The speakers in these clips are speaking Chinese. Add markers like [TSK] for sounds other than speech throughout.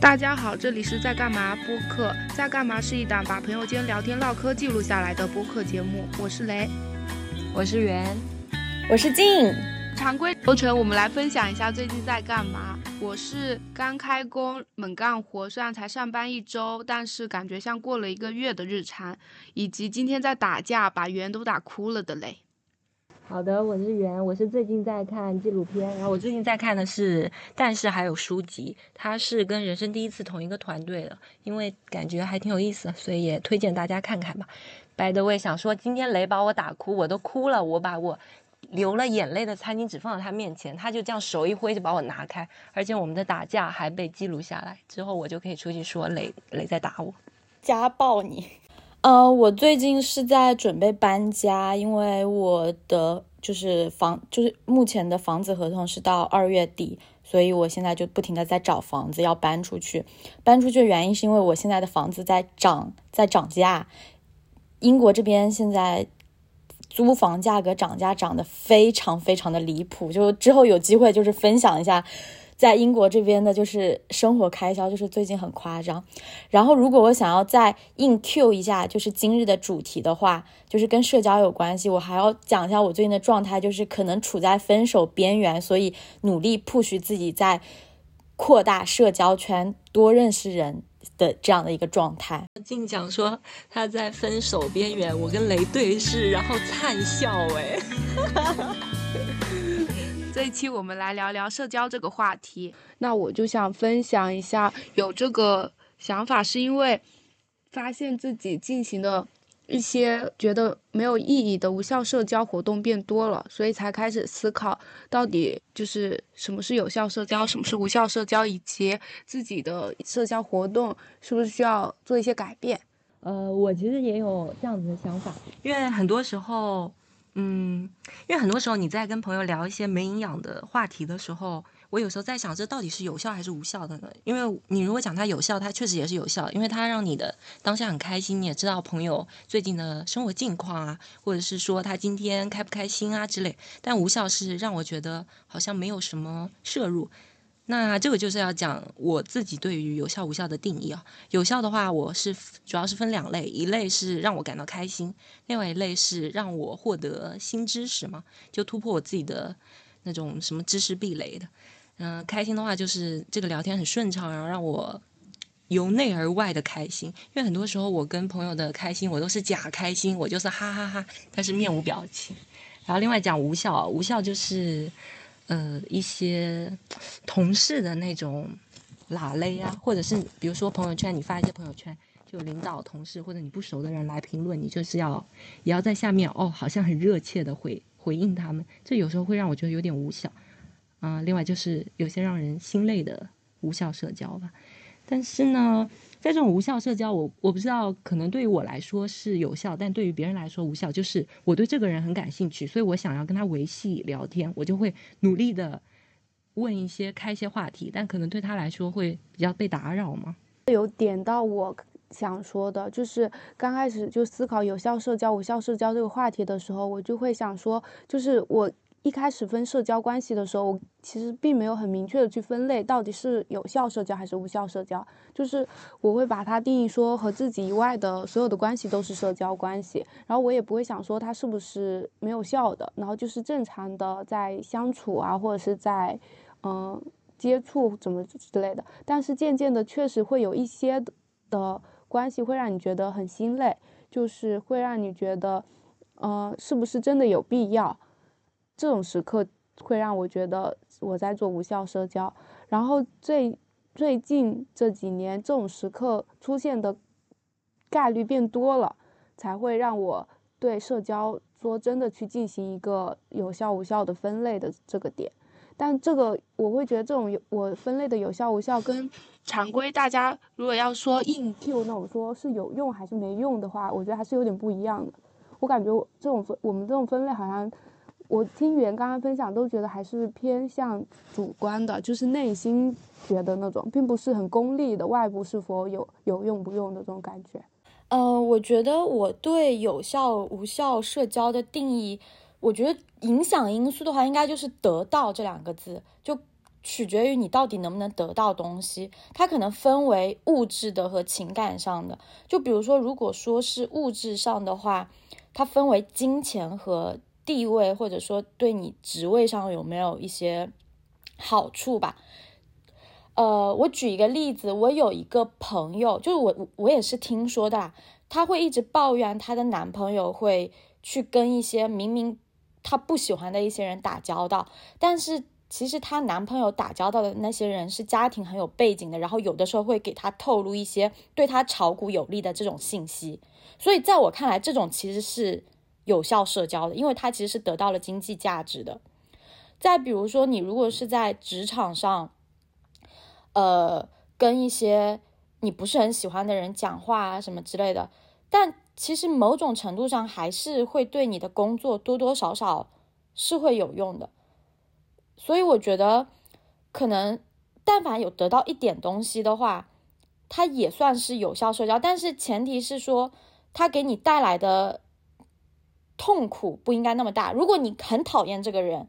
大家好，这里是在干嘛播客。在干嘛是一档把朋友间聊天唠嗑记录下来的播客节目。我是雷，我是圆，我是静。常规流程，我们来分享一下最近在干嘛。我是刚开工猛干活，虽然才上班一周，但是感觉像过了一个月的日常。以及今天在打架，把圆都打哭了的雷。好的，我是圆，我是最近在看纪录片，然后我最近在看的是，但是还有书籍，它是跟人生第一次同一个团队的，因为感觉还挺有意思，所以也推荐大家看看吧。By the way，想说今天雷把我打哭，我都哭了，我把我流了眼泪的餐巾纸放到他面前，他就这样手一挥就把我拿开，而且我们的打架还被记录下来，之后我就可以出去说雷雷在打我，家暴你。呃，我最近是在准备搬家，因为我的就是房，就是目前的房子合同是到二月底，所以我现在就不停的在找房子要搬出去。搬出去的原因是因为我现在的房子在涨，在涨价。英国这边现在租房价格涨价涨得非常非常的离谱，就之后有机会就是分享一下。在英国这边的就是生活开销，就是最近很夸张。然后，如果我想要再硬 Q 一下，就是今日的主题的话，就是跟社交有关系。我还要讲一下我最近的状态，就是可能处在分手边缘，所以努力 push 自己在扩大社交圈，多认识人的这样的一个状态。静讲说他在分手边缘，我跟雷对视，然后灿笑，哎。这一期我们来聊聊社交这个话题。那我就想分享一下，有这个想法是因为发现自己进行的一些觉得没有意义的无效社交活动变多了，所以才开始思考到底就是什么是有效社交，什么是无效社交，以及自己的社交活动是不是需要做一些改变。呃，我其实也有这样子的想法，因为很多时候。嗯，因为很多时候你在跟朋友聊一些没营养的话题的时候，我有时候在想，这到底是有效还是无效的呢？因为你如果讲它有效，它确实也是有效，因为它让你的当下很开心，你也知道朋友最近的生活近况啊，或者是说他今天开不开心啊之类。但无效是让我觉得好像没有什么摄入。那这个就是要讲我自己对于有效无效的定义啊。有效的话，我是主要是分两类，一类是让我感到开心，另外一类是让我获得新知识嘛，就突破我自己的那种什么知识壁垒的。嗯，开心的话就是这个聊天很顺畅，然后让我由内而外的开心。因为很多时候我跟朋友的开心，我都是假开心，我就是哈哈哈，但是面无表情。然后另外讲无效，无效就是。呃，一些同事的那种拉勒啊，或者是比如说朋友圈，你发一些朋友圈，就领导、同事或者你不熟的人来评论，你就是要也要在下面哦，好像很热切的回回应他们，这有时候会让我觉得有点无效啊。另外就是有些让人心累的无效社交吧，但是呢。在这种无效社交，我我不知道，可能对于我来说是有效，但对于别人来说无效。就是我对这个人很感兴趣，所以我想要跟他维系聊天，我就会努力的问一些、开一些话题，但可能对他来说会比较被打扰嘛。有点到我想说的，就是刚开始就思考有效社交、无效社交这个话题的时候，我就会想说，就是我。一开始分社交关系的时候，我其实并没有很明确的去分类，到底是有效社交还是无效社交。就是我会把它定义说和自己以外的所有的关系都是社交关系，然后我也不会想说它是不是没有效的，然后就是正常的在相处啊，或者是在嗯接触怎么之类的。但是渐渐的，确实会有一些的关系会让你觉得很心累，就是会让你觉得，呃，是不是真的有必要？这种时刻会让我觉得我在做无效社交，然后最最近这几年这种时刻出现的概率变多了，才会让我对社交说真的去进行一个有效无效的分类的这个点。但这个我会觉得这种有我分类的有效无效跟常规大家如果要说硬 Q 那种说是有用还是没用的话，我觉得还是有点不一样的。我感觉这种分我们这种分类好像。我听袁刚刚分享，都觉得还是偏向主观的，就是内心觉得那种，并不是很功利的，外部是否有有用不用的这种感觉。嗯，我觉得我对有效无效社交的定义，我觉得影响因素的话，应该就是得到这两个字，就取决于你到底能不能得到东西，它可能分为物质的和情感上的。就比如说，如果说是物质上的话，它分为金钱和地位，或者说对你职位上有没有一些好处吧。呃，我举一个例子，我有一个朋友，就是我我也是听说的，她会一直抱怨她的男朋友会去跟一些明明她不喜欢的一些人打交道，但是。其实她男朋友打交道的那些人是家庭很有背景的，然后有的时候会给她透露一些对她炒股有利的这种信息，所以在我看来，这种其实是有效社交的，因为他其实是得到了经济价值的。再比如说，你如果是在职场上，呃，跟一些你不是很喜欢的人讲话啊什么之类的，但其实某种程度上还是会对你的工作多多少少是会有用的。所以我觉得，可能但凡有得到一点东西的话，它也算是有效社交。但是前提是说，它给你带来的痛苦不应该那么大。如果你很讨厌这个人，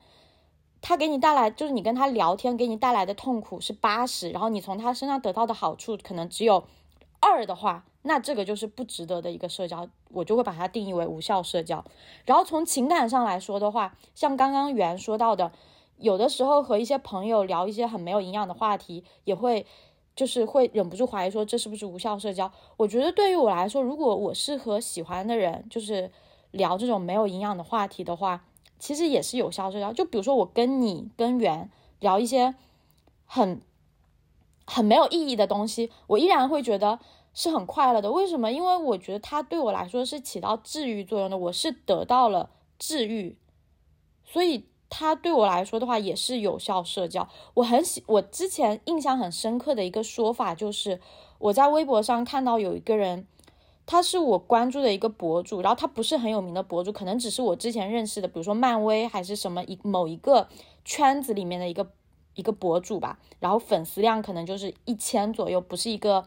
他给你带来就是你跟他聊天给你带来的痛苦是八十，然后你从他身上得到的好处可能只有二的话，那这个就是不值得的一个社交，我就会把它定义为无效社交。然后从情感上来说的话，像刚刚袁说到的。有的时候和一些朋友聊一些很没有营养的话题，也会就是会忍不住怀疑说这是不是无效社交？我觉得对于我来说，如果我是和喜欢的人就是聊这种没有营养的话题的话，其实也是有效社交。就比如说我跟你跟圆聊一些很很没有意义的东西，我依然会觉得是很快乐的。为什么？因为我觉得它对我来说是起到治愈作用的，我是得到了治愈，所以。它对我来说的话也是有效社交。我很喜，我之前印象很深刻的一个说法就是，我在微博上看到有一个人，他是我关注的一个博主，然后他不是很有名的博主，可能只是我之前认识的，比如说漫威还是什么一某一个圈子里面的一个一个博主吧，然后粉丝量可能就是一千左右，不是一个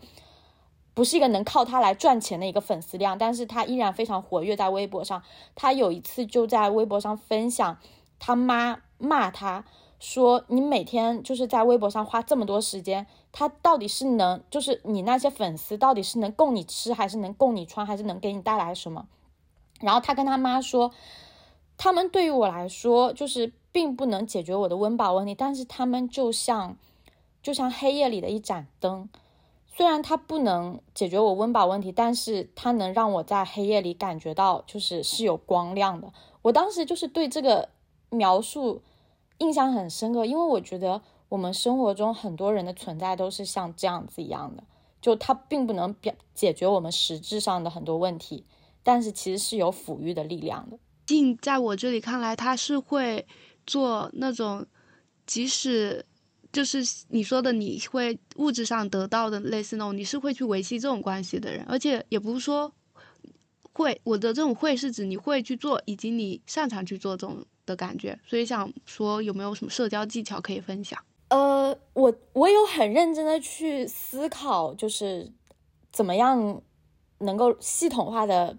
不是一个能靠他来赚钱的一个粉丝量，但是他依然非常活跃在微博上。他有一次就在微博上分享。他妈骂他说：“你每天就是在微博上花这么多时间，他到底是能，就是你那些粉丝到底是能供你吃，还是能供你穿，还是能给你带来什么？”然后他跟他妈说：“他们对于我来说，就是并不能解决我的温饱问题，但是他们就像，就像黑夜里的一盏灯，虽然它不能解决我温饱问题，但是它能让我在黑夜里感觉到就是是有光亮的。”我当时就是对这个。描述印象很深刻，因为我觉得我们生活中很多人的存在都是像这样子一样的，就它并不能表解决我们实质上的很多问题，但是其实是有抚育的力量的。静在我这里看来，他是会做那种，即使就是你说的，你会物质上得到的类似那种，你是会去维系这种关系的人，而且也不是说会，我的这种会是指你会去做，以及你擅长去做这种。的感觉，所以想说有没有什么社交技巧可以分享？呃，我我有很认真的去思考，就是怎么样能够系统化的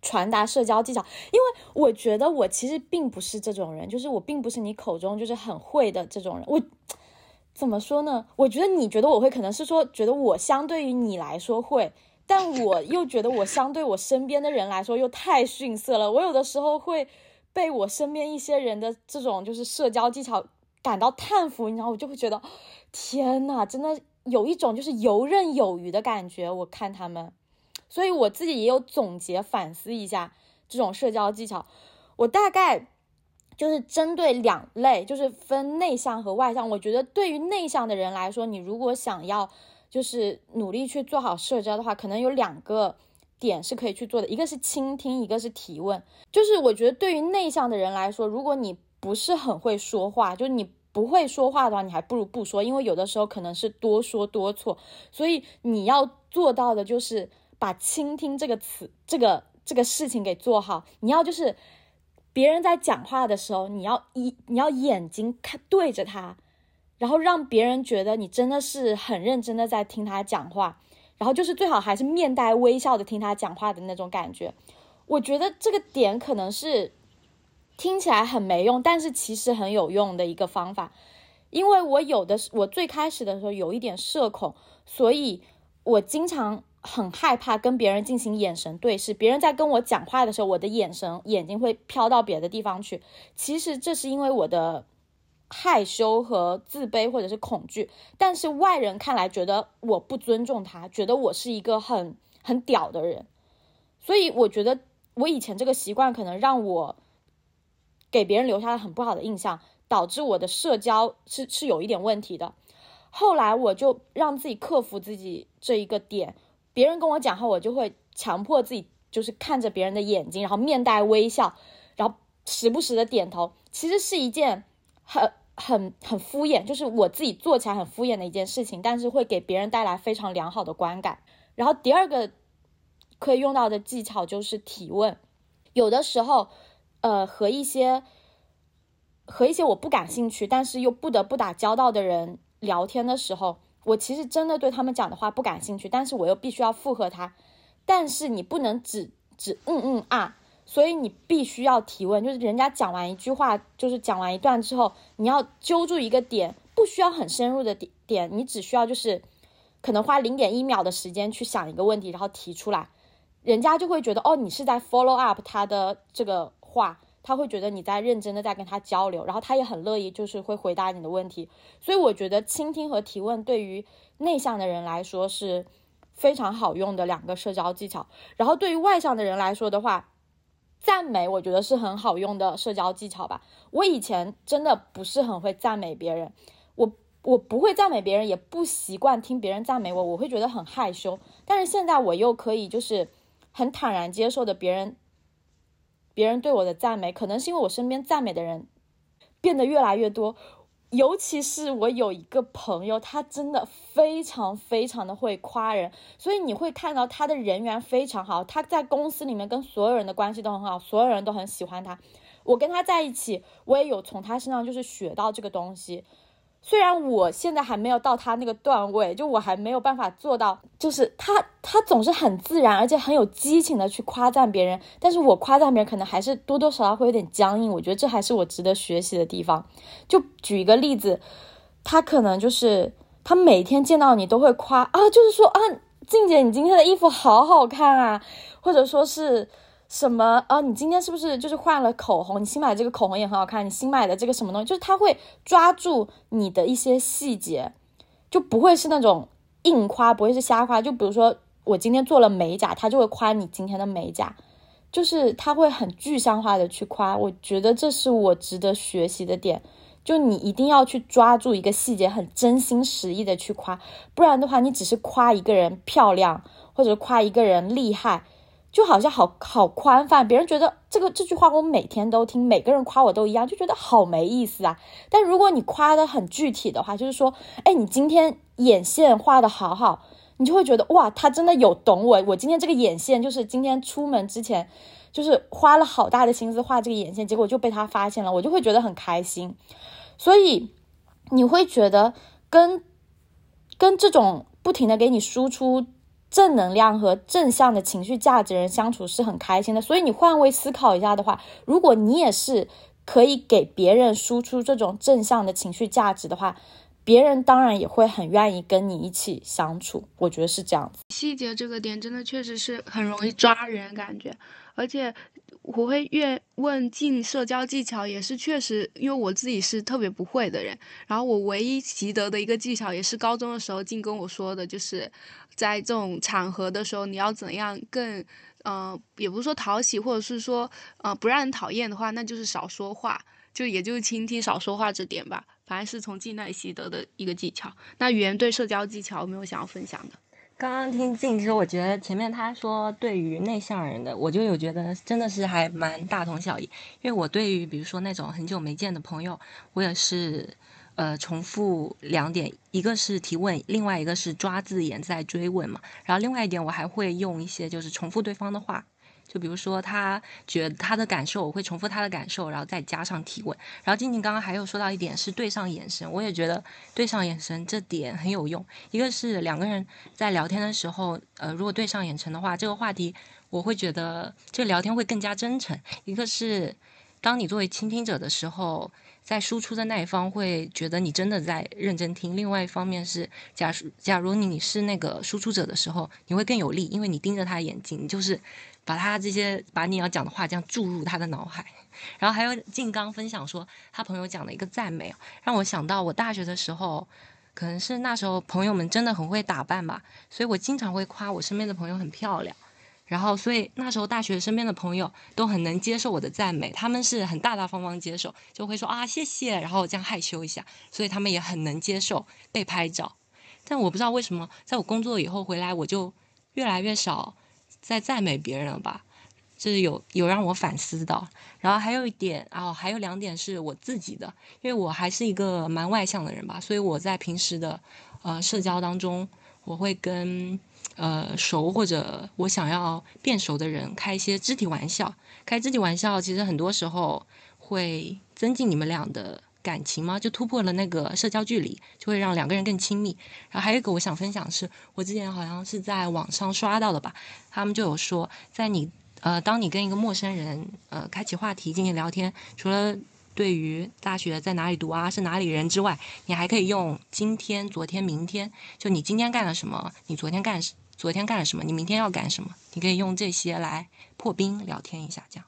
传达社交技巧，因为我觉得我其实并不是这种人，就是我并不是你口中就是很会的这种人。我怎么说呢？我觉得你觉得我会，可能是说觉得我相对于你来说会，但我又觉得我相对我身边的人来说又太逊色了。我有的时候会。被我身边一些人的这种就是社交技巧感到叹服，你知道，我就会觉得，天呐，真的有一种就是游刃有余的感觉。我看他们，所以我自己也有总结反思一下这种社交技巧。我大概就是针对两类，就是分内向和外向。我觉得对于内向的人来说，你如果想要就是努力去做好社交的话，可能有两个。点是可以去做的，一个是倾听，一个是提问。就是我觉得对于内向的人来说，如果你不是很会说话，就是你不会说话的话，你还不如不说，因为有的时候可能是多说多错。所以你要做到的就是把倾听这个词，这个这个事情给做好。你要就是别人在讲话的时候，你要一你要眼睛看对着他，然后让别人觉得你真的是很认真的在听他讲话。然后就是最好还是面带微笑的听他讲话的那种感觉，我觉得这个点可能是听起来很没用，但是其实很有用的一个方法。因为我有的我最开始的时候有一点社恐，所以我经常很害怕跟别人进行眼神对视。别人在跟我讲话的时候，我的眼神眼睛会飘到别的地方去。其实这是因为我的害羞和自卑或者是恐惧，但是外人看来觉得我不尊重他，觉得我是一个很很屌的人。所以我觉得我以前这个习惯可能让我给别人留下了很不好的印象。导致我的社交是是有一点问题的，后来我就让自己克服自己这一个点，别人跟我讲话，我就会强迫自己，就是看着别人的眼睛，然后面带微笑，然后时不时的点头，其实是一件很很很敷衍，就是我自己做起来很敷衍的一件事情，但是会给别人带来非常良好的观感。然后第二个可以用到的技巧就是提问，有的时候，呃，和一些。和一些我不感兴趣，但是又不得不打交道的人聊天的时候，我其实真的对他们讲的话不感兴趣，但是我又必须要附和他。但是你不能只只嗯嗯啊，所以你必须要提问，就是人家讲完一句话，就是讲完一段之后，你要揪住一个点，不需要很深入的点点，你只需要就是可能花零点一秒的时间去想一个问题，然后提出来，人家就会觉得哦，你是在 follow up 他的这个话。他会觉得你在认真的在跟他交流，然后他也很乐意，就是会回答你的问题。所以我觉得倾听和提问对于内向的人来说是非常好用的两个社交技巧。然后对于外向的人来说的话，赞美我觉得是很好用的社交技巧吧。我以前真的不是很会赞美别人，我我不会赞美别人，也不习惯听别人赞美我，我会觉得很害羞。但是现在我又可以就是很坦然接受的别人。别人对我的赞美，可能是因为我身边赞美的人变得越来越多，尤其是我有一个朋友，他真的非常非常的会夸人，所以你会看到他的人缘非常好，他在公司里面跟所有人的关系都很好，所有人都很喜欢他。我跟他在一起，我也有从他身上就是学到这个东西。虽然我现在还没有到他那个段位，就我还没有办法做到，就是他他总是很自然，而且很有激情的去夸赞别人，但是我夸赞别人可能还是多多少少会有点僵硬，我觉得这还是我值得学习的地方。就举一个例子，他可能就是他每天见到你都会夸啊，就是说啊，静姐你今天的衣服好好看啊，或者说是。什么啊？你今天是不是就是换了口红？你新买这个口红也很好看。你新买的这个什么东西？就是他会抓住你的一些细节，就不会是那种硬夸，不会是瞎夸。就比如说我今天做了美甲，他就会夸你今天的美甲，就是他会很具象化的去夸。我觉得这是我值得学习的点，就你一定要去抓住一个细节，很真心实意的去夸，不然的话，你只是夸一个人漂亮，或者夸一个人厉害。就好像好好宽泛，别人觉得这个这句话我每天都听，每个人夸我都一样，就觉得好没意思啊。但如果你夸的很具体的话，就是说，哎，你今天眼线画的好好，你就会觉得哇，他真的有懂我。我今天这个眼线就是今天出门之前，就是花了好大的心思画这个眼线，结果就被他发现了，我就会觉得很开心。所以你会觉得跟跟这种不停的给你输出。正能量和正向的情绪价值人相处是很开心的，所以你换位思考一下的话，如果你也是可以给别人输出这种正向的情绪价值的话，别人当然也会很愿意跟你一起相处。我觉得是这样子。细节这个点真的确实是很容易抓人感觉，而且。我会越问进社交技巧，也是确实，因为我自己是特别不会的人。然后我唯一习得的一个技巧，也是高中的时候进跟我说的，就是在这种场合的时候，你要怎样更，呃，也不是说讨喜，或者是说，呃，不让人讨厌的话，那就是少说话，就也就是倾听、少说话这点吧。反正是从静那里习得的一个技巧。那语言对社交技巧有没有想要分享的？刚刚听静之，我觉得前面他说对于内向人的，我就有觉得真的是还蛮大同小异。因为我对于比如说那种很久没见的朋友，我也是呃重复两点，一个是提问，另外一个是抓字眼在追问嘛。然后另外一点，我还会用一些就是重复对方的话。就比如说，他觉得他的感受，我会重复他的感受，然后再加上提问。然后静静刚刚还有说到一点是对上眼神，我也觉得对上眼神这点很有用。一个是两个人在聊天的时候，呃，如果对上眼神的话，这个话题我会觉得这个聊天会更加真诚。一个是当你作为倾听者的时候，在输出的那一方会觉得你真的在认真听；另外一方面是，假如假如你是那个输出者的时候，你会更有力，因为你盯着他的眼睛，你就是把他这些把你要讲的话这样注入他的脑海。然后还有静刚分享说，他朋友讲的一个赞美，让我想到我大学的时候，可能是那时候朋友们真的很会打扮吧，所以我经常会夸我身边的朋友很漂亮。然后，所以那时候大学身边的朋友都很能接受我的赞美，他们是很大大方方接受，就会说啊谢谢，然后这样害羞一下，所以他们也很能接受被拍照。但我不知道为什么，在我工作以后回来，我就越来越少在赞美别人了吧？这是有有让我反思的。然后还有一点啊，还有两点是我自己的，因为我还是一个蛮外向的人吧，所以我在平时的呃社交当中，我会跟。呃，熟或者我想要变熟的人，开一些肢体玩笑。开肢体玩笑，其实很多时候会增进你们俩的感情吗？就突破了那个社交距离，就会让两个人更亲密。然后还有一个我想分享是，我之前好像是在网上刷到的吧，他们就有说，在你呃，当你跟一个陌生人呃开启话题进行聊天，除了对于大学在哪里读啊，是哪里人之外，你还可以用今天、昨天、明天，就你今天干了什么，你昨天干，昨天干了什么，你明天要干什么，你可以用这些来破冰聊天一下，这样。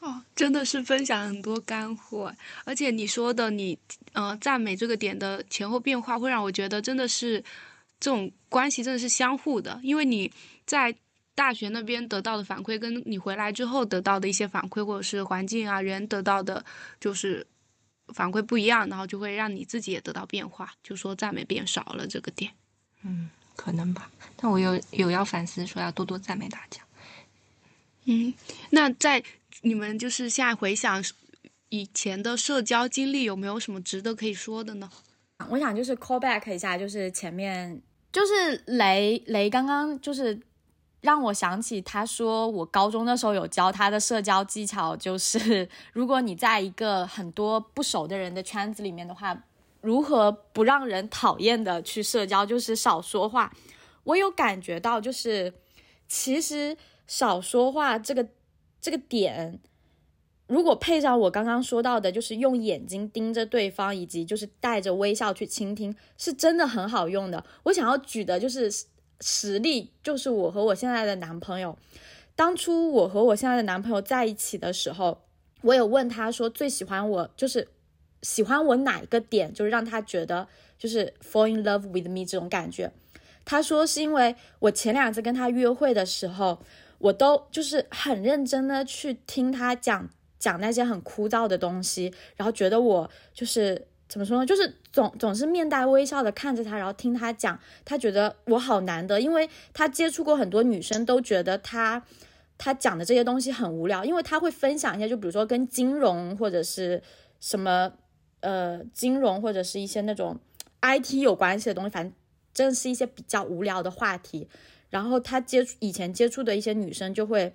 哦，真的是分享很多干货，而且你说的你呃赞美这个点的前后变化，会让我觉得真的是这种关系真的是相互的，因为你在。大学那边得到的反馈，跟你回来之后得到的一些反馈，或者是环境啊人得到的，就是反馈不一样，然后就会让你自己也得到变化，就说赞美变少了这个点。嗯，可能吧。但我有有要反思，说要多多赞美大家。嗯，那在你们就是现在回想以前的社交经历，有没有什么值得可以说的呢？我想就是 call back 一下，就是前面就是雷雷刚刚就是。让我想起他说，我高中的时候有教他的社交技巧，就是如果你在一个很多不熟的人的圈子里面的话，如何不让人讨厌的去社交，就是少说话。我有感觉到，就是其实少说话这个这个点，如果配上我刚刚说到的，就是用眼睛盯着对方，以及就是带着微笑去倾听，是真的很好用的。我想要举的就是。实例就是我和我现在的男朋友，当初我和我现在的男朋友在一起的时候，我有问他说最喜欢我就是喜欢我哪一个点，就是让他觉得就是 fall in love with me 这种感觉。他说是因为我前两次跟他约会的时候，我都就是很认真的去听他讲讲那些很枯燥的东西，然后觉得我就是。怎么说呢？就是总总是面带微笑的看着他，然后听他讲，他觉得我好难得，因为他接触过很多女生，都觉得他他讲的这些东西很无聊，因为他会分享一些，就比如说跟金融或者是什么呃金融或者是一些那种 IT 有关系的东西，反正真的是一些比较无聊的话题。然后他接触以前接触的一些女生就会。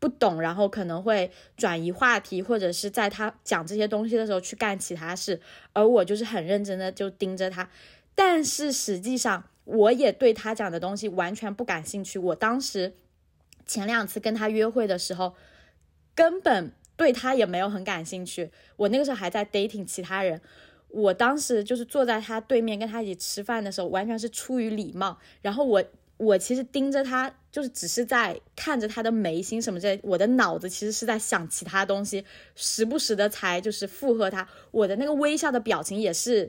不懂，然后可能会转移话题，或者是在他讲这些东西的时候去干其他事，而我就是很认真的就盯着他，但是实际上我也对他讲的东西完全不感兴趣。我当时前两次跟他约会的时候，根本对他也没有很感兴趣。我那个时候还在 dating 其他人，我当时就是坐在他对面跟他一起吃饭的时候，完全是出于礼貌，然后我。我其实盯着他，就是只是在看着他的眉心什么之类，我的脑子其实是在想其他东西，时不时的才就是附和他。我的那个微笑的表情也是，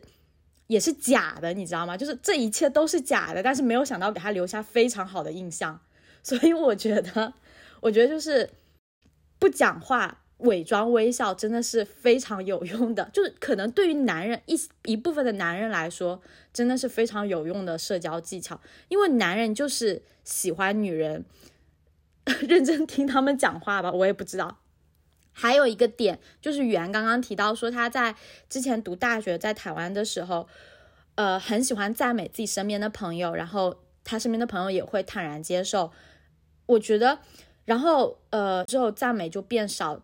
也是假的，你知道吗？就是这一切都是假的，但是没有想到给他留下非常好的印象，所以我觉得，我觉得就是不讲话。伪装微笑真的是非常有用的，[LAUGHS] 就是可能对于男人一一部分的男人来说，真的是非常有用的社交技巧。因为男人就是喜欢女人 [LAUGHS] 认真听他们讲话吧，我也不知道。还有一个点就是袁刚刚提到说他在之前读大学在台湾的时候，呃，很喜欢赞美自己身边的朋友，然后他身边的朋友也会坦然接受。我觉得，然后呃之后赞美就变少。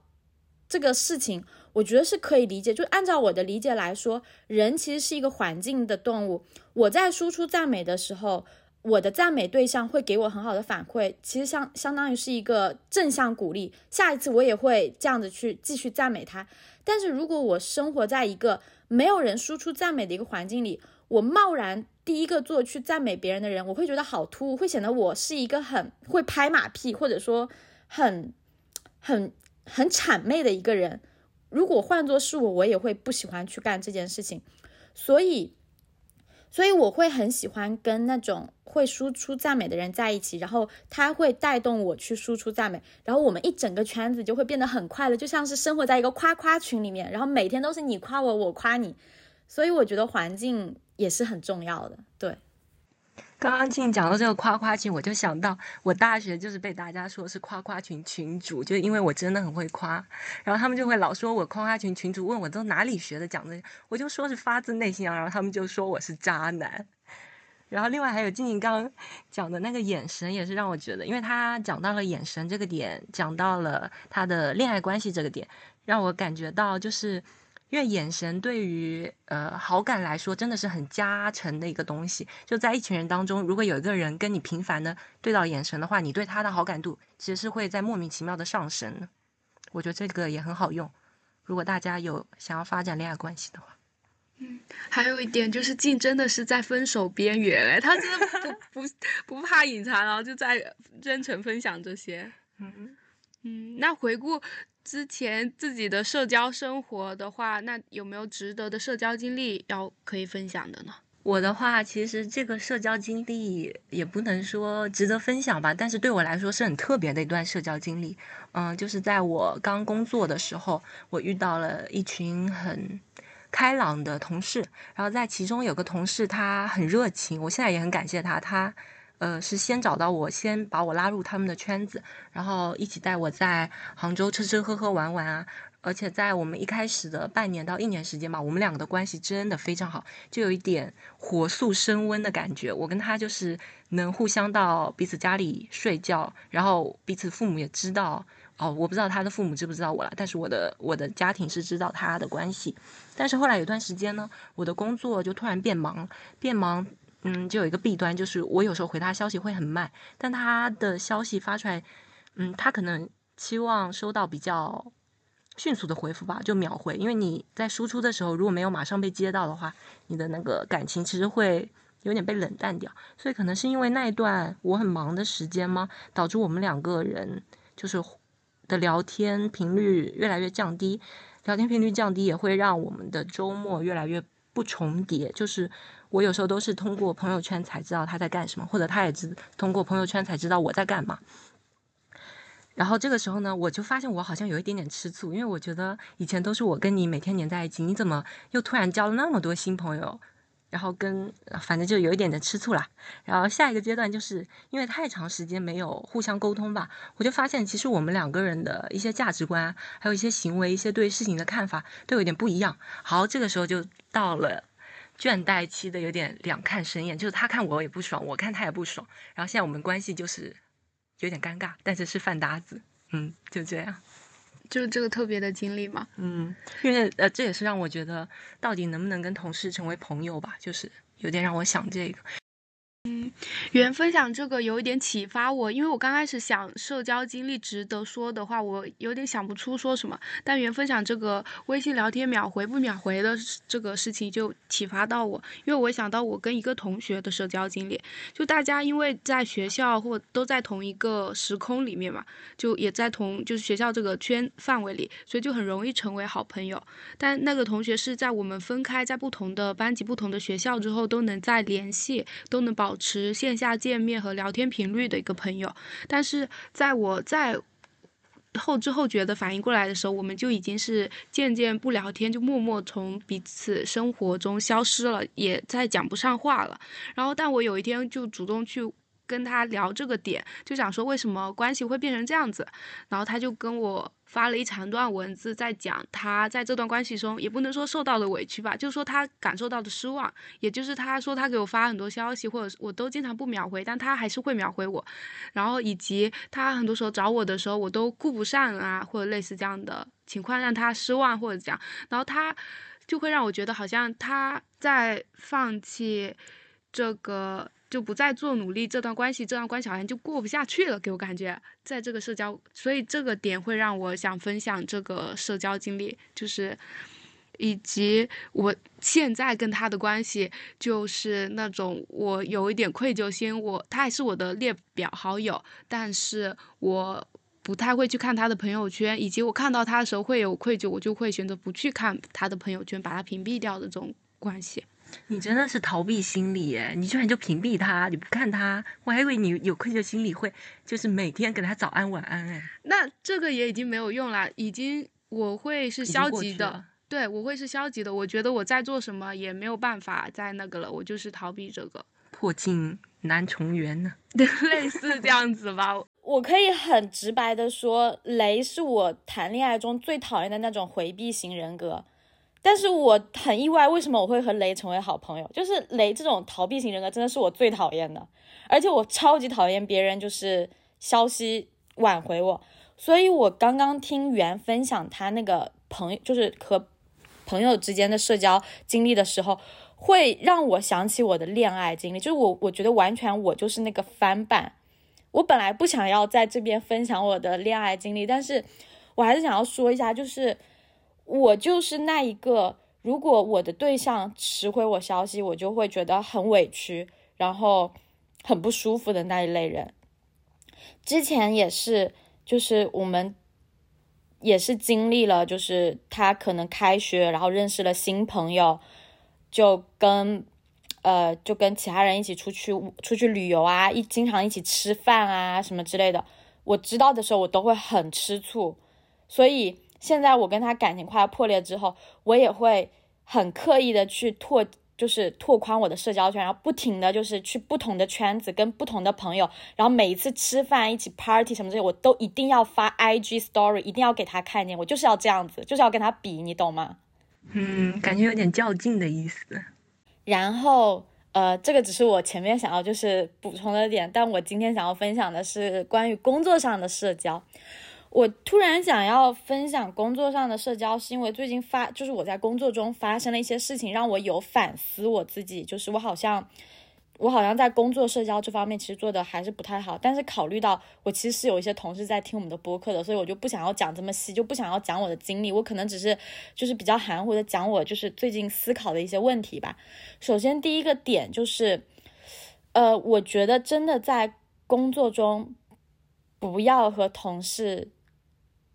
这个事情，我觉得是可以理解。就按照我的理解来说，人其实是一个环境的动物。我在输出赞美的时候，我的赞美对象会给我很好的反馈，其实相相当于是一个正向鼓励，下一次我也会这样子去继续赞美他。但是如果我生活在一个没有人输出赞美的一个环境里，我贸然第一个做去赞美别人的人，我会觉得好突兀，会显得我是一个很会拍马屁，或者说很很很谄媚的一个人。如果换作是我，我也会不喜欢去干这件事情。所以。所以我会很喜欢跟那种会输出赞美的人在一起，然后他会带动我去输出赞美，然后我们一整个圈子就会变得很快乐，就像是生活在一个夸夸群里面，然后每天都是你夸我，我夸你。所以我觉得环境也是很重要的，对。刚刚静讲到这个夸夸群，我就想到我大学就是被大家说是夸夸群群主，就因为我真的很会夸，然后他们就会老说我夸夸群群主，问我都哪里学的讲的，我就说是发自内心啊，然后他们就说我是渣男。然后另外还有静静刚讲的那个眼神，也是让我觉得，因为他讲到了眼神这个点，讲到了他的恋爱关系这个点，让我感觉到就是。因为眼神对于呃好感来说真的是很加成的一个东西，就在一群人当中，如果有一个人跟你频繁的对到眼神的话，你对他的好感度其实是会在莫名其妙的上升。我觉得这个也很好用，如果大家有想要发展恋爱关系的话。嗯，[LAUGHS] 还有一点就是静真的是在分手边缘哎，他真的不不 [LAUGHS] 不怕隐藏，然后就在真诚分享这些。嗯嗯，那回顾。之前自己的社交生活的话，那有没有值得的社交经历要可以分享的呢？我的话，其实这个社交经历也不能说值得分享吧，但是对我来说是很特别的一段社交经历。嗯，就是在我刚工作的时候，我遇到了一群很开朗的同事，然后在其中有个同事他很热情，我现在也很感谢他，他。呃，是先找到我，先把我拉入他们的圈子，然后一起带我在杭州吃吃喝喝玩玩啊。而且在我们一开始的半年到一年时间吧，我们两个的关系真的非常好，就有一点火速升温的感觉。我跟他就是能互相到彼此家里睡觉，然后彼此父母也知道哦，我不知道他的父母知不知道我了，但是我的我的家庭是知道他的关系。但是后来有段时间呢，我的工作就突然变忙，变忙。嗯，就有一个弊端，就是我有时候回他消息会很慢，但他的消息发出来，嗯，他可能期望收到比较迅速的回复吧，就秒回。因为你在输出的时候，如果没有马上被接到的话，你的那个感情其实会有点被冷淡掉。所以可能是因为那一段我很忙的时间吗，导致我们两个人就是的聊天频率越来越降低，聊天频率降低也会让我们的周末越来越不重叠，就是。我有时候都是通过朋友圈才知道他在干什么，或者他也知通过朋友圈才知道我在干嘛。然后这个时候呢，我就发现我好像有一点点吃醋，因为我觉得以前都是我跟你每天黏在一起，你怎么又突然交了那么多新朋友？然后跟反正就有一点点吃醋啦。然后下一个阶段就是因为太长时间没有互相沟通吧，我就发现其实我们两个人的一些价值观，还有一些行为，一些对事情的看法都有点不一样。好，这个时候就到了。倦怠期的有点两看生厌，就是他看我也不爽，我看他也不爽，然后现在我们关系就是有点尴尬，但是是饭搭子，嗯，就这样，就是这个特别的经历嘛，嗯，因为呃这也是让我觉得到底能不能跟同事成为朋友吧，就是有点让我想这个。原分享这个有一点启发我，因为我刚开始想社交经历值得说的话，我有点想不出说什么。但原分享这个微信聊天秒回不秒回的这个事情就启发到我，因为我想到我跟一个同学的社交经历，就大家因为在学校或都在同一个时空里面嘛，就也在同就是学校这个圈范围里，所以就很容易成为好朋友。但那个同学是在我们分开在不同的班级、不同的学校之后，都能再联系，都能保。持线下见面和聊天频率的一个朋友，但是在我在后知后觉的反应过来的时候，我们就已经是渐渐不聊天，就默默从彼此生活中消失了，也再讲不上话了。然后，但我有一天就主动去。跟他聊这个点，就想说为什么关系会变成这样子，然后他就跟我发了一长段文字，在讲他在这段关系中，也不能说受到的委屈吧，就是说他感受到的失望，也就是他说他给我发很多消息，或者我都经常不秒回，但他还是会秒回我，然后以及他很多时候找我的时候，我都顾不上啊，或者类似这样的情况让他失望或者这样，然后他就会让我觉得好像他在放弃这个。就不再做努力，这段关系这段关系好像就过不下去了，给我感觉在这个社交，所以这个点会让我想分享这个社交经历，就是以及我现在跟他的关系就是那种我有一点愧疚心，我他还是我的列表好友，但是我不太会去看他的朋友圈，以及我看到他的时候会有愧疚，我就会选择不去看他的朋友圈，把他屏蔽掉的这种关系。你真的是逃避心理耶！你居然就屏蔽他，你不看他，我还以为你有愧疚心理会就是每天给他早安晚安哎。那这个也已经没有用了，已经我会是消极的，对我会是消极的。我觉得我在做什么也没有办法再那个了，我就是逃避这个。破镜难重圆呢，[LAUGHS] 类似这样子吧。我 [LAUGHS] 可以很直白的说，雷是我谈恋爱中最讨厌的那种回避型人格。但是我很意外，为什么我会和雷成为好朋友？就是雷这种逃避型人格真的是我最讨厌的，而且我超级讨厌别人就是消息挽回我。所以我刚刚听袁分享他那个朋友，就是和朋友之间的社交经历的时候，会让我想起我的恋爱经历。就是我我觉得完全我就是那个翻版。我本来不想要在这边分享我的恋爱经历，但是我还是想要说一下，就是。我就是那一个，如果我的对象迟回我消息，我就会觉得很委屈，然后很不舒服的那一类人。之前也是，就是我们也是经历了，就是他可能开学，然后认识了新朋友，就跟呃就跟其他人一起出去出去旅游啊，一经常一起吃饭啊什么之类的。我知道的时候，我都会很吃醋，所以。现在我跟他感情快要破裂之后，我也会很刻意的去拓，就是拓宽我的社交圈，然后不停的就是去不同的圈子，跟不同的朋友，然后每一次吃饭一起 party 什么这些，我都一定要发 IG story，一定要给他看见，我就是要这样子，就是要跟他比，你懂吗？嗯，感觉有点较劲的意思。然后，呃，这个只是我前面想要就是补充的点，但我今天想要分享的是关于工作上的社交。我突然想要分享工作上的社交，是因为最近发，就是我在工作中发生了一些事情，让我有反思我自己。就是我好像，我好像在工作社交这方面其实做的还是不太好。但是考虑到我其实是有一些同事在听我们的播客的，所以我就不想要讲这么细，就不想要讲我的经历。我可能只是就是比较含糊的讲我就是最近思考的一些问题吧。首先第一个点就是，呃，我觉得真的在工作中不要和同事。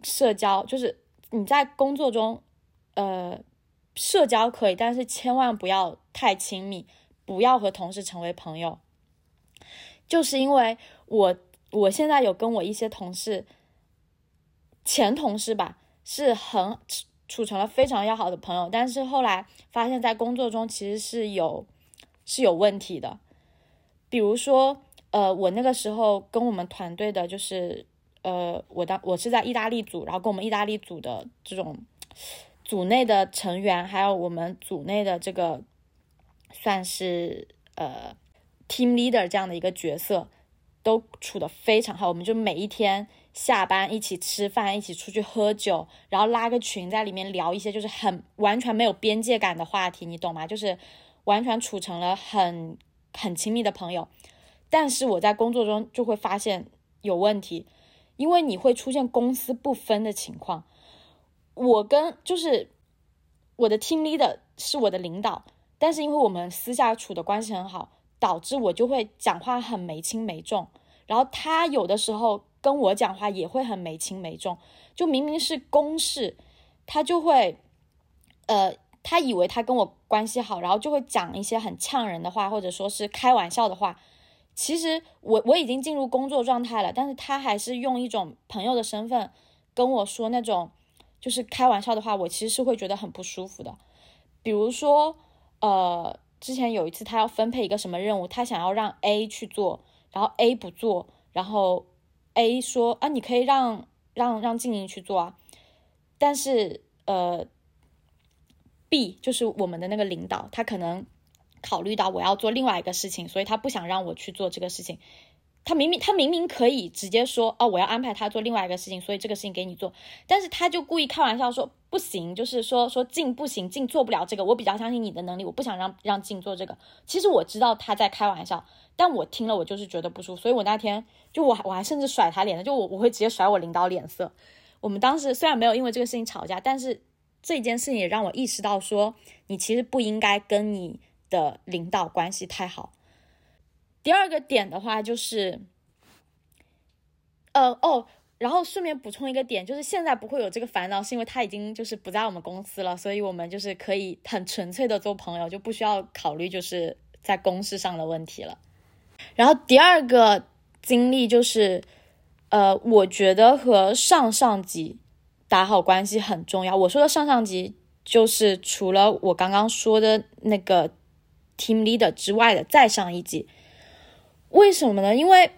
社交就是你在工作中，呃，社交可以，但是千万不要太亲密，不要和同事成为朋友。就是因为我我现在有跟我一些同事，前同事吧，是很处成了非常要好的朋友，但是后来发现，在工作中其实是有是有问题的。比如说，呃，我那个时候跟我们团队的就是。呃，我当我是在意大利组，然后跟我们意大利组的这种组内的成员，还有我们组内的这个算是呃 team leader 这样的一个角色，都处的非常好。我们就每一天下班一起吃饭，一起出去喝酒，然后拉个群在里面聊一些就是很完全没有边界感的话题，你懂吗？就是完全处成了很很亲密的朋友。但是我在工作中就会发现有问题。因为你会出现公私不分的情况，我跟就是我的 team leader 是我的领导，但是因为我们私下处的关系很好，导致我就会讲话很没轻没重，然后他有的时候跟我讲话也会很没轻没重，就明明是公事，他就会，呃，他以为他跟我关系好，然后就会讲一些很呛人的话，或者说是开玩笑的话。其实我我已经进入工作状态了，但是他还是用一种朋友的身份跟我说那种就是开玩笑的话，我其实是会觉得很不舒服的。比如说，呃，之前有一次他要分配一个什么任务，他想要让 A 去做，然后 A 不做，然后 A 说啊，你可以让让让静静去做啊，但是呃，B 就是我们的那个领导，他可能。考虑到我要做另外一个事情，所以他不想让我去做这个事情。他明明他明明可以直接说哦，我要安排他做另外一个事情，所以这个事情给你做，但是他就故意开玩笑说不行，就是说说静不行，静做不了这个，我比较相信你的能力，我不想让让静做这个。其实我知道他在开玩笑，但我听了我就是觉得不舒服，所以我那天就我我还甚至甩他脸了，就我我会直接甩我领导脸色。我们当时虽然没有因为这个事情吵架，但是这件事情也让我意识到说，你其实不应该跟你的领导关系太好。第二个点的话就是，呃哦，然后顺便补充一个点，就是现在不会有这个烦恼，是因为他已经就是不在我们公司了，所以我们就是可以很纯粹的做朋友，就不需要考虑就是在公事上的问题了。然后第二个经历就是，呃，我觉得和上上级打好关系很重要。我说的上上级就是除了我刚刚说的那个 team leader 之外的再上一级。为什么呢？因为，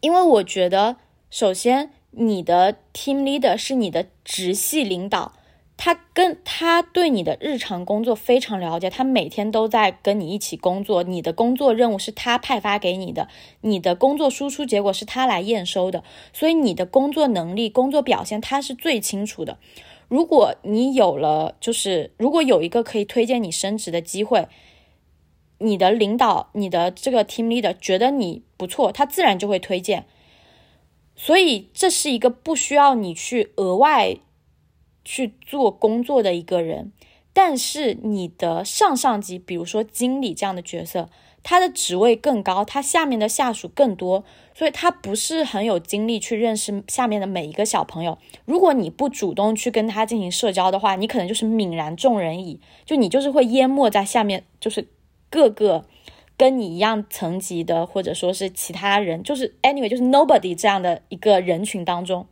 因为我觉得，首先，你的 team leader 是你的直系领导，他跟他对你的日常工作非常了解，他每天都在跟你一起工作，你的工作任务是他派发给你的，你的工作输出结果是他来验收的，所以你的工作能力、工作表现他是最清楚的。如果你有了，就是如果有一个可以推荐你升职的机会。你的领导，你的这个 team leader 觉得你不错，他自然就会推荐。所以这是一个不需要你去额外去做工作的一个人。但是你的上上级，比如说经理这样的角色，他的职位更高，他下面的下属更多，所以他不是很有精力去认识下面的每一个小朋友。如果你不主动去跟他进行社交的话，你可能就是泯然众人矣，就你就是会淹没在下面，就是。各个跟你一样层级的，或者说是其他人，就是 anyway，就是 nobody 这样的一个人群当中，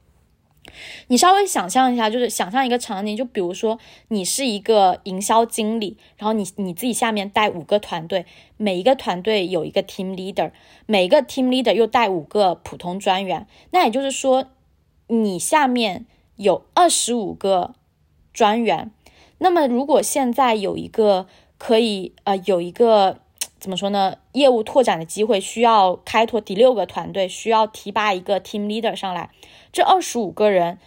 你稍微想象一下，就是想象一个场景，就比如说你是一个营销经理，然后你你自己下面带五个团队，每一个团队有一个 team leader，每个 team leader 又带五个普通专员，那也就是说你下面有二十五个专员。那么如果现在有一个可以呃有一个 [TSK] 怎么说呢？业务拓展的机会需要开拓第六个团队，需要提拔一个 team leader 上来。这二十五个人，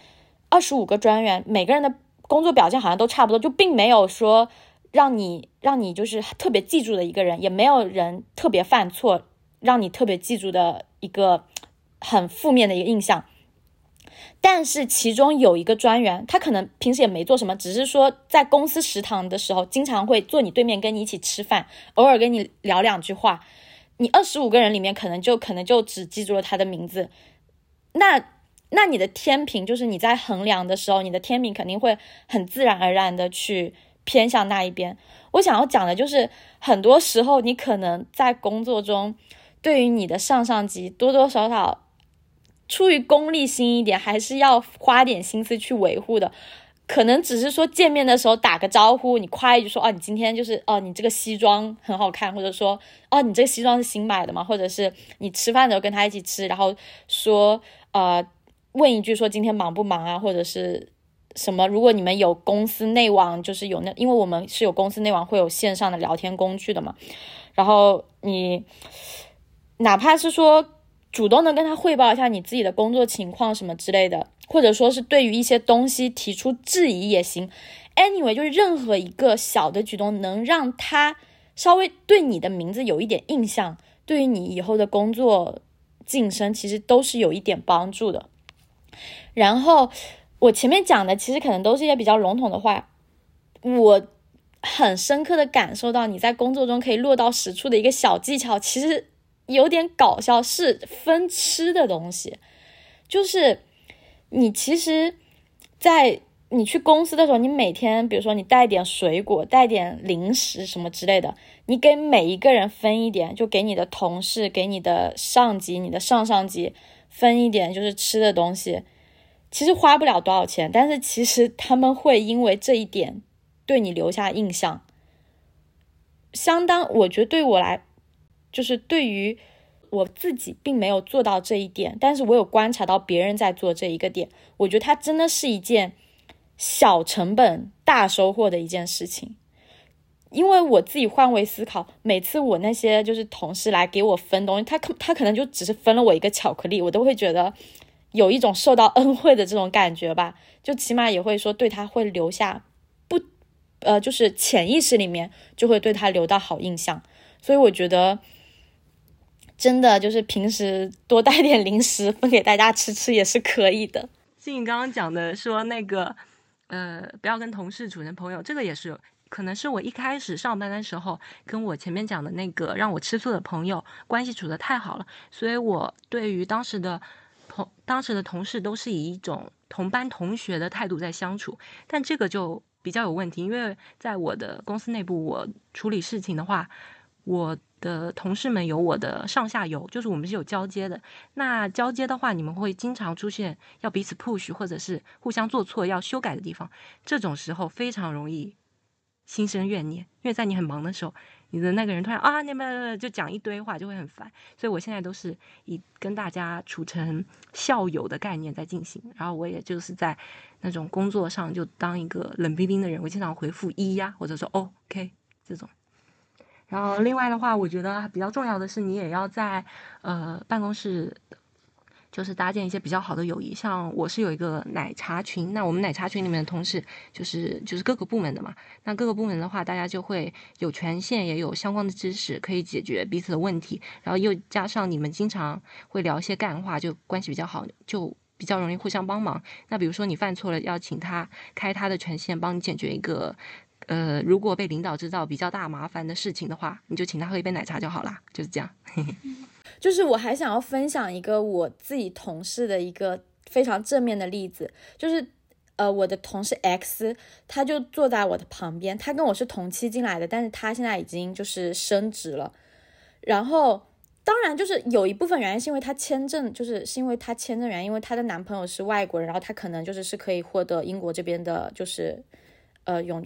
二十五个专员，每个人的工作表现好像都差不多，就并没有说让你让你就是特别记住的一个人，也没有人特别犯错让你特别记住的一个很负面的一个印象。但是其中有一个专员，他可能平时也没做什么，只是说在公司食堂的时候，经常会坐你对面跟你一起吃饭，偶尔跟你聊两句话。你二十五个人里面，可能就可能就只记住了他的名字。那那你的天平就是你在衡量的时候，你的天平肯定会很自然而然的去偏向那一边。我想要讲的就是，很多时候你可能在工作中，对于你的上上级多多少少。出于功利心一点，还是要花点心思去维护的。可能只是说见面的时候打个招呼，你夸一句说：“哦，你今天就是哦，你这个西装很好看。”或者说：“哦，你这个西装是新买的吗？”或者是你吃饭的时候跟他一起吃，然后说呃问一句说今天忙不忙啊？或者是什么？如果你们有公司内网，就是有那，因为我们是有公司内网，会有线上的聊天工具的嘛。然后你哪怕是说。主动的跟他汇报一下你自己的工作情况什么之类的，或者说是对于一些东西提出质疑也行。Anyway，就是任何一个小的举动能让他稍微对你的名字有一点印象，对于你以后的工作晋升其实都是有一点帮助的。然后我前面讲的其实可能都是一些比较笼统的话，我很深刻的感受到你在工作中可以落到实处的一个小技巧，其实。有点搞笑，是分吃的东西，就是你其实，在你去公司的时候，你每天，比如说你带点水果，带点零食什么之类的，你给每一个人分一点，就给你的同事，给你的上级，你的上上级分一点，就是吃的东西，其实花不了多少钱，但是其实他们会因为这一点对你留下印象，相当，我觉得对我来。就是对于我自己并没有做到这一点，但是我有观察到别人在做这一个点，我觉得它真的是一件小成本大收获的一件事情。因为我自己换位思考，每次我那些就是同事来给我分东西，他可他可能就只是分了我一个巧克力，我都会觉得有一种受到恩惠的这种感觉吧，就起码也会说对他会留下不，呃，就是潜意识里面就会对他留到好印象，所以我觉得真的就是平时多带点零食分给大家吃吃也是可以的。静怡刚刚讲的说那个，呃，不要跟同事处成朋友，这个也是。可能是我一开始上班的时候，跟我前面讲的那个让我吃醋的朋友关系处得太好了，所以我对于当时的同当时的同事都是以一种同班同学的态度在相处，但这个就比较有问题，因为在我的公司内部，我处理事情的话，我的同事们有我的上下游，就是我们是有交接的。那交接的话，你们会经常出现要彼此 push 或者是互相做错要修改的地方，这种时候非常容易。心生怨念，因为在你很忙的时候，你的那个人突然啊，你们就讲一堆话，就会很烦。所以我现在都是以跟大家处成校友的概念在进行。然后我也就是在那种工作上就当一个冷冰冰的人，我经常回复一呀，或者说 OK 这种。然后另外的话，我觉得比较重要的是，你也要在呃办公室。就是搭建一些比较好的友谊，像我是有一个奶茶群，那我们奶茶群里面的同事就是就是各个部门的嘛，那各个部门的话，大家就会有权限，也有相关的知识，可以解决彼此的问题，然后又加上你们经常会聊一些干话，就关系比较好，就比较容易互相帮忙。那比如说你犯错了，要请他开他的权限帮你解决一个，呃，如果被领导知道比较大麻烦的事情的话，你就请他喝一杯奶茶就好啦，就是这样。[LAUGHS] 就是我还想要分享一个我自己同事的一个非常正面的例子，就是呃我的同事 X，他就坐在我的旁边，他跟我是同期进来的，但是他现在已经就是升职了。然后当然就是有一部分原因是因为他签证，就是是因为他签证原因，因为她的男朋友是外国人，然后他可能就是是可以获得英国这边的，就是呃永，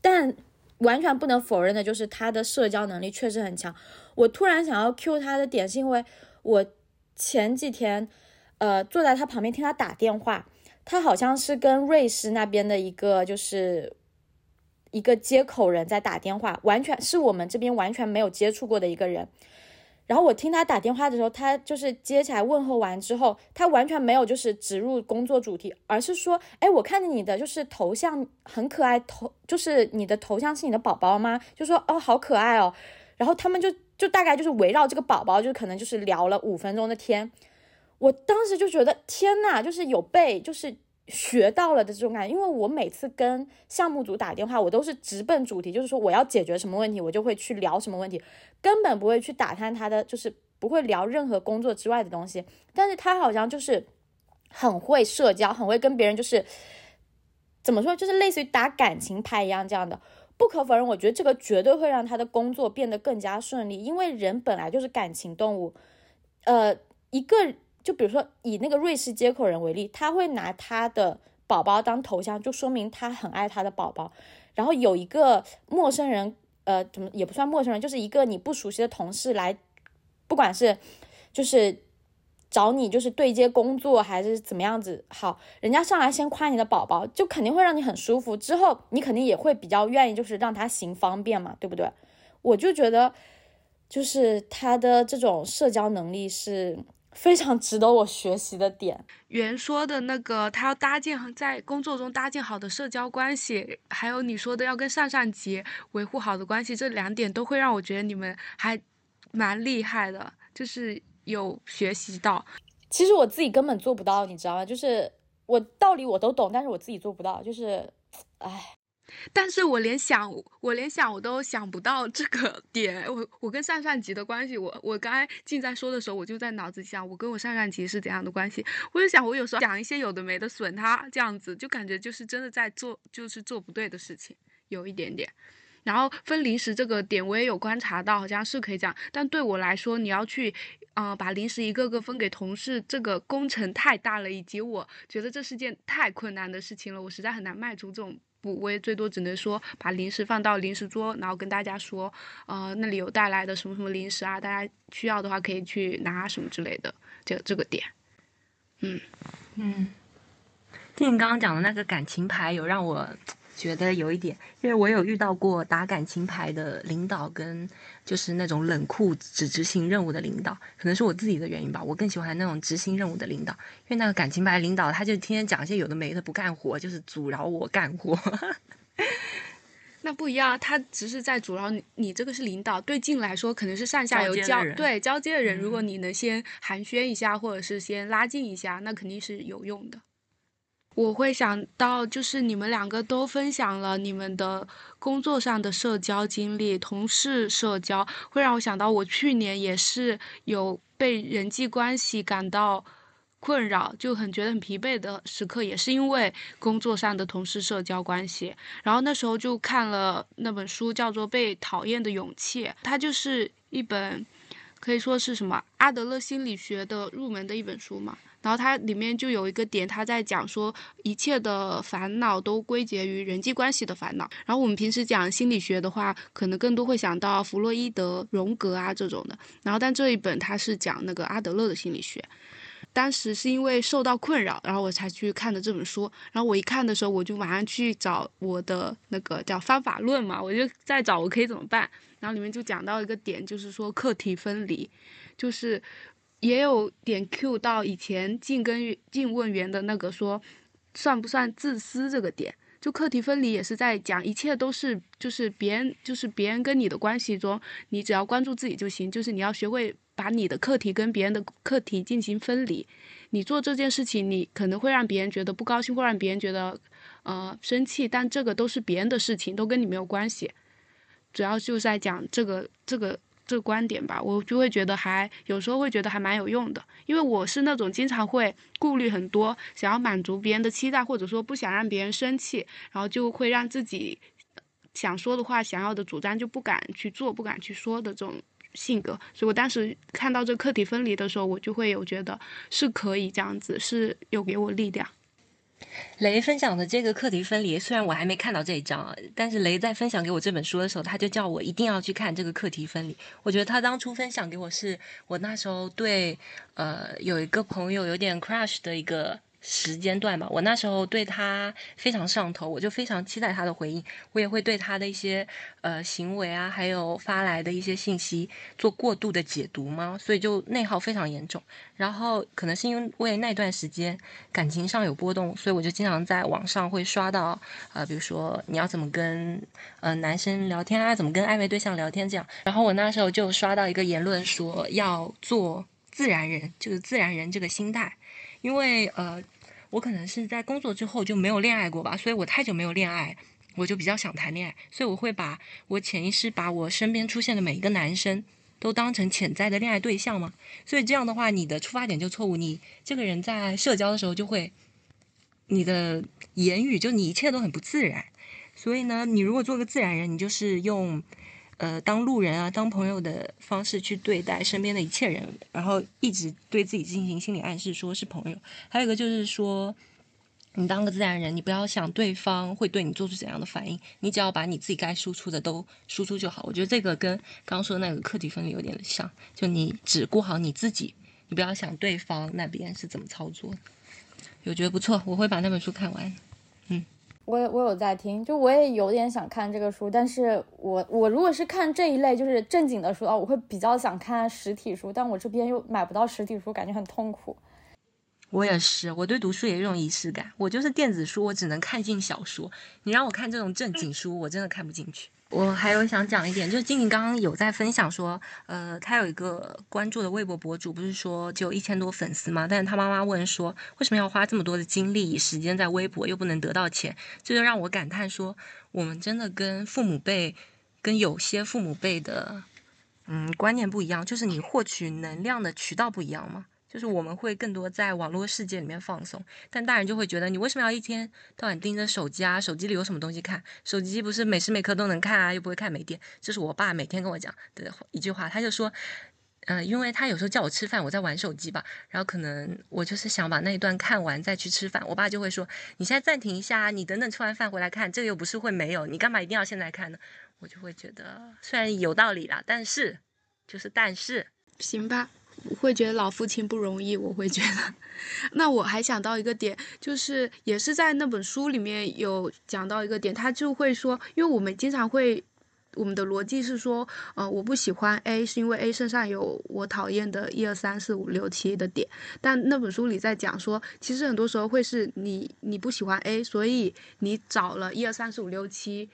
但。完全不能否认的就是他的社交能力确实很强。我突然想要 Q 他的点，是因为我前几天，呃，坐在他旁边听他打电话，他好像是跟瑞士那边的一个就是一个接口人在打电话，完全是我们这边完全没有接触过的一个人。然后我听他打电话的时候，他就是接起来问候完之后，他完全没有就是植入工作主题，而是说，哎，我看见你的就是头像很可爱，头就是你的头像是你的宝宝吗？就说哦，好可爱哦。然后他们就就大概就是围绕这个宝宝，就可能就是聊了五分钟的天。我当时就觉得天呐，就是有被就是。学到了的这种感觉，因为我每次跟项目组打电话，我都是直奔主题，就是说我要解决什么问题，我就会去聊什么问题，根本不会去打探他的，就是不会聊任何工作之外的东西。但是他好像就是很会社交，很会跟别人，就是怎么说，就是类似于打感情牌一样这样的。不可否认，我觉得这个绝对会让他的工作变得更加顺利，因为人本来就是感情动物。呃，一个。就比如说以那个瑞士接口人为例，他会拿他的宝宝当头像，就说明他很爱他的宝宝。然后有一个陌生人，呃，怎么也不算陌生人，就是一个你不熟悉的同事来，不管是就是找你就是对接工作还是怎么样子，好，人家上来先夸你的宝宝，就肯定会让你很舒服。之后你肯定也会比较愿意，就是让他行方便嘛，对不对？我就觉得，就是他的这种社交能力是。非常值得我学习的点，原说的那个，他要搭建在工作中搭建好的社交关系，还有你说的要跟上上级维护好的关系，这两点都会让我觉得你们还蛮厉害的，就是有学习到。其实我自己根本做不到，你知道吗？就是我道理我都懂，但是我自己做不到，就是，唉。但是我连想，我连想我都想不到这个点。我我跟上上级的关系，我我刚才静在说的时候，我就在脑子里想，我跟我上上级是怎样的关系。我就想，我有时候讲一些有的没的损他，这样子就感觉就是真的在做，就是做不对的事情，有一点点。然后分零食这个点，我也有观察到，好像是可以这样。但对我来说，你要去，嗯，把零食一个个分给同事，这个工程太大了，以及我觉得这是件太困难的事情了，我实在很难迈出这种。不，我也最多只能说把零食放到零食桌，然后跟大家说，呃，那里有带来的什么什么零食啊，大家需要的话可以去拿什么之类的，这这个点，嗯。嗯，听你刚刚讲的那个感情牌，有让我觉得有一点，因为我有遇到过打感情牌的领导，跟就是那种冷酷只执行任务的领导，可能是我自己的原因吧。我更喜欢那种执行任务的领导，因为那个感情牌领导他就天天讲一些有的没的，不干活，就是阻挠我干活。[LAUGHS] 那不一样，他只是在阻挠你。你这个是领导，对进来说可能是上下游交对交接的人。如果你能先寒暄一下，或者是先拉近一下，那肯定是有用的。我会想到，就是你们两个都分享了你们的工作上的社交经历，同事社交，会让我想到我去年也是有被人际关系感到困扰，就很觉得很疲惫的时刻，也是因为工作上的同事社交关系。然后那时候就看了那本书，叫做《被讨厌的勇气》，它就是一本可以说是什么阿德勒心理学的入门的一本书嘛。然后它里面就有一个点，他在讲说一切的烦恼都归结于人际关系的烦恼。然后我们平时讲心理学的话，可能更多会想到弗洛伊德、荣格啊这种的。然后但这一本他是讲那个阿德勒的心理学。当时是因为受到困扰，然后我才去看的这本书。然后我一看的时候，我就马上去找我的那个叫方法论嘛，我就在找我可以怎么办。然后里面就讲到一个点，就是说课题分离，就是。也有点 Q 到以前进跟进问员的那个说，算不算自私这个点？就课题分离也是在讲，一切都是就是别人就是别人跟你的关系中，你只要关注自己就行。就是你要学会把你的课题跟别人的课题进行分离。你做这件事情，你可能会让别人觉得不高兴，会让别人觉得呃生气，但这个都是别人的事情，都跟你没有关系。主要就在讲这个这个。这个观点吧，我就会觉得还有时候会觉得还蛮有用的，因为我是那种经常会顾虑很多，想要满足别人的期待，或者说不想让别人生气，然后就会让自己想说的话、想要的主张就不敢去做、不敢去说的这种性格。所以我当时看到这课题分离的时候，我就会有觉得是可以这样子，是有给我力量。雷分享的这个课题分离，虽然我还没看到这一章啊，但是雷在分享给我这本书的时候，他就叫我一定要去看这个课题分离。我觉得他当初分享给我是我那时候对呃有一个朋友有点 crush 的一个。时间段嘛，我那时候对他非常上头，我就非常期待他的回应，我也会对他的一些呃行为啊，还有发来的一些信息做过度的解读嘛，所以就内耗非常严重。然后可能是因为那段时间感情上有波动，所以我就经常在网上会刷到呃，比如说你要怎么跟呃男生聊天啊，怎么跟暧昧对象聊天这样。然后我那时候就刷到一个言论说要做自然人，就是自然人这个心态。因为呃，我可能是在工作之后就没有恋爱过吧，所以我太久没有恋爱，我就比较想谈恋爱，所以我会把我潜意识把我身边出现的每一个男生都当成潜在的恋爱对象嘛，所以这样的话，你的出发点就错误，你这个人在社交的时候就会，你的言语就你一切都很不自然，所以呢，你如果做个自然人，你就是用。呃，当路人啊，当朋友的方式去对待身边的一切人，然后一直对自己进行心理暗示，说是朋友。还有一个就是说，你当个自然人，你不要想对方会对你做出怎样的反应，你只要把你自己该输出的都输出就好。我觉得这个跟刚刚说的那个课题分离有点像，就你只顾好你自己，你不要想对方那边是怎么操作。我觉得不错，我会把那本书看完。嗯。我我有在听，就我也有点想看这个书，但是我我如果是看这一类就是正经的书啊，我会比较想看实体书，但我这边又买不到实体书，感觉很痛苦。我也是，我对读书也有种仪式感，我就是电子书，我只能看进小说，你让我看这种正经书，我真的看不进去。我还有想讲一点，就是静静刚刚有在分享说，呃，他有一个关注的微博博主，不是说只有一千多粉丝吗？但是他妈妈问说，为什么要花这么多的精力时间在微博，又不能得到钱？这就让我感叹说，我们真的跟父母辈，跟有些父母辈的，嗯，观念不一样，就是你获取能量的渠道不一样吗？就是我们会更多在网络世界里面放松，但大人就会觉得你为什么要一天到晚盯着手机啊？手机里有什么东西看？手机不是每时每刻都能看啊，又不会看没电。这是我爸每天跟我讲的一句话，他就说，嗯，因为他有时候叫我吃饭，我在玩手机吧，然后可能我就是想把那一段看完再去吃饭，我爸就会说，你现在暂停一下啊，你等等吃完饭回来看，这个又不是会没有，你干嘛一定要现在看呢？我就会觉得虽然有道理啦，但是就是但是行吧。会觉得老父亲不容易，我会觉得。那我还想到一个点，就是也是在那本书里面有讲到一个点，他就会说，因为我们经常会。我们的逻辑是说，呃，我不喜欢 A，是因为 A 身上有我讨厌的一二三四五六七的点。但那本书里在讲说，其实很多时候会是你你不喜欢 A，所以你找了一二三四五六七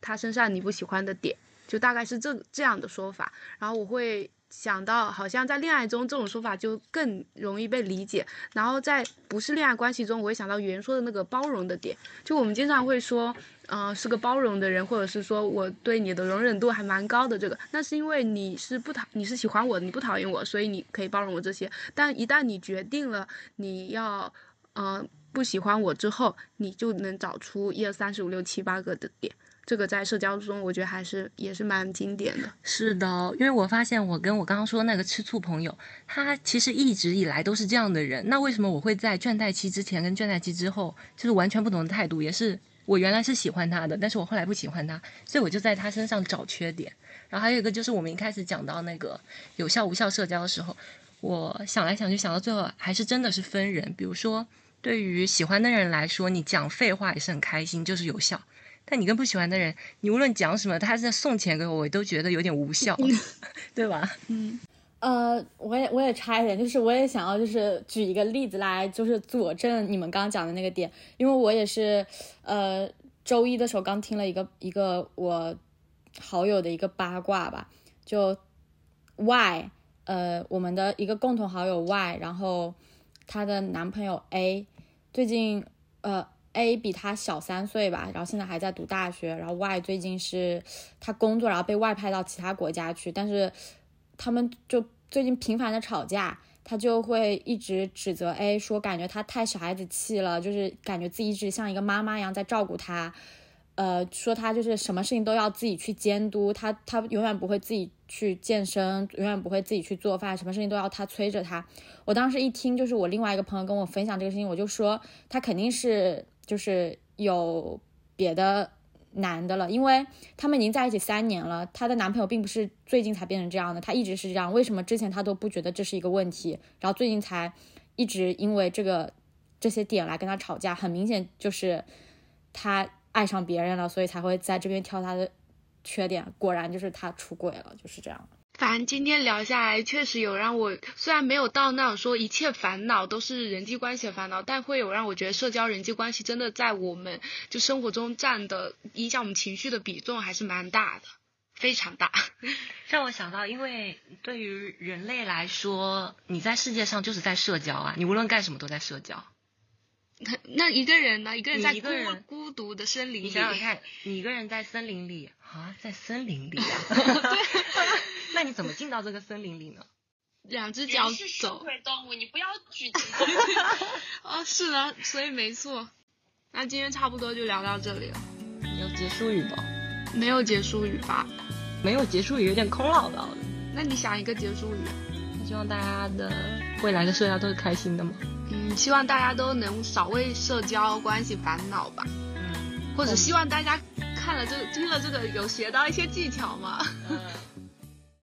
他身上你不喜欢的点，就大概是这这样的说法。然后我会想到，好像在恋爱中这种说法就更容易被理解。然后在不是恋爱关系中，我会想到原说的那个包容的点，就我们经常会说。嗯，是个包容的人，或者是说我对你的容忍度还蛮高的。这个，那是因为你是不讨，你是喜欢我，你不讨厌我，所以你可以包容我这些。但一旦你决定了你要，呃，不喜欢我之后，你就能找出一二三四五六七八个的点。这个在社交中，我觉得还是也是蛮经典的。是的，因为我发现我跟我刚刚说那个吃醋朋友，他其实一直以来都是这样的人。那为什么我会在倦怠期之前跟倦怠期之后，就是完全不同的态度，也是。我原来是喜欢他的，但是我后来不喜欢他，所以我就在他身上找缺点。然后还有一个就是我们一开始讲到那个有效无效社交的时候，我想来想去想到最后还是真的是分人。比如说，对于喜欢的人来说，你讲废话也是很开心，就是有效；但你跟不喜欢的人，你无论讲什么，他在送钱给我，我都觉得有点无效，对吧？[LAUGHS] 嗯。呃，我也我也插一点，就是我也想要就是举一个例子来，就是佐证你们刚刚讲的那个点，因为我也是，呃，周一的时候刚听了一个一个我好友的一个八卦吧，就 Y，呃，我们的一个共同好友 Y，然后她的男朋友 A，最近呃 A 比他小三岁吧，然后现在还在读大学，然后 Y 最近是他工作，然后被外派到其他国家去，但是。他们就最近频繁的吵架，他就会一直指责 A，说感觉他太小孩子气了，就是感觉自己一直像一个妈妈一样在照顾他，呃，说他就是什么事情都要自己去监督他，他永远不会自己去健身，永远不会自己去做饭，什么事情都要他催着他。我当时一听，就是我另外一个朋友跟我分享这个事情，我就说他肯定是就是有别的。男的了，因为他们已经在一起三年了，她的男朋友并不是最近才变成这样的，他一直是这样。为什么之前他都不觉得这是一个问题，然后最近才一直因为这个这些点来跟他吵架？很明显就是他爱上别人了，所以才会在这边挑他的缺点。果然就是他出轨了，就是这样。反正今天聊下来，确实有让我虽然没有到那种说一切烦恼都是人际关系的烦恼，但会有让我觉得社交人际关系真的在我们就生活中占的影响我们情绪的比重还是蛮大的，非常大。[LAUGHS] 让我想到，因为对于人类来说，你在世界上就是在社交啊，你无论干什么都在社交。那 [LAUGHS] 那一个人呢？一个人在孤孤独的森林里，你想想看，你一个人在森林里啊，在森林里啊。[LAUGHS] 对。[LAUGHS] 那你怎么进到这个森林里呢？两只脚走。腿动物，你不要举。哦，是的，所以没错。那今天差不多就聊到这里了。有结束语吗？没有结束语吧？没有结束语，有点空落落的。那你想一个结束语？希望大家的未来的社交都是开心的吗？嗯，希望大家都能少为社交关系烦恼吧。嗯。或者希望大家看了这听了这个有学到一些技巧吗？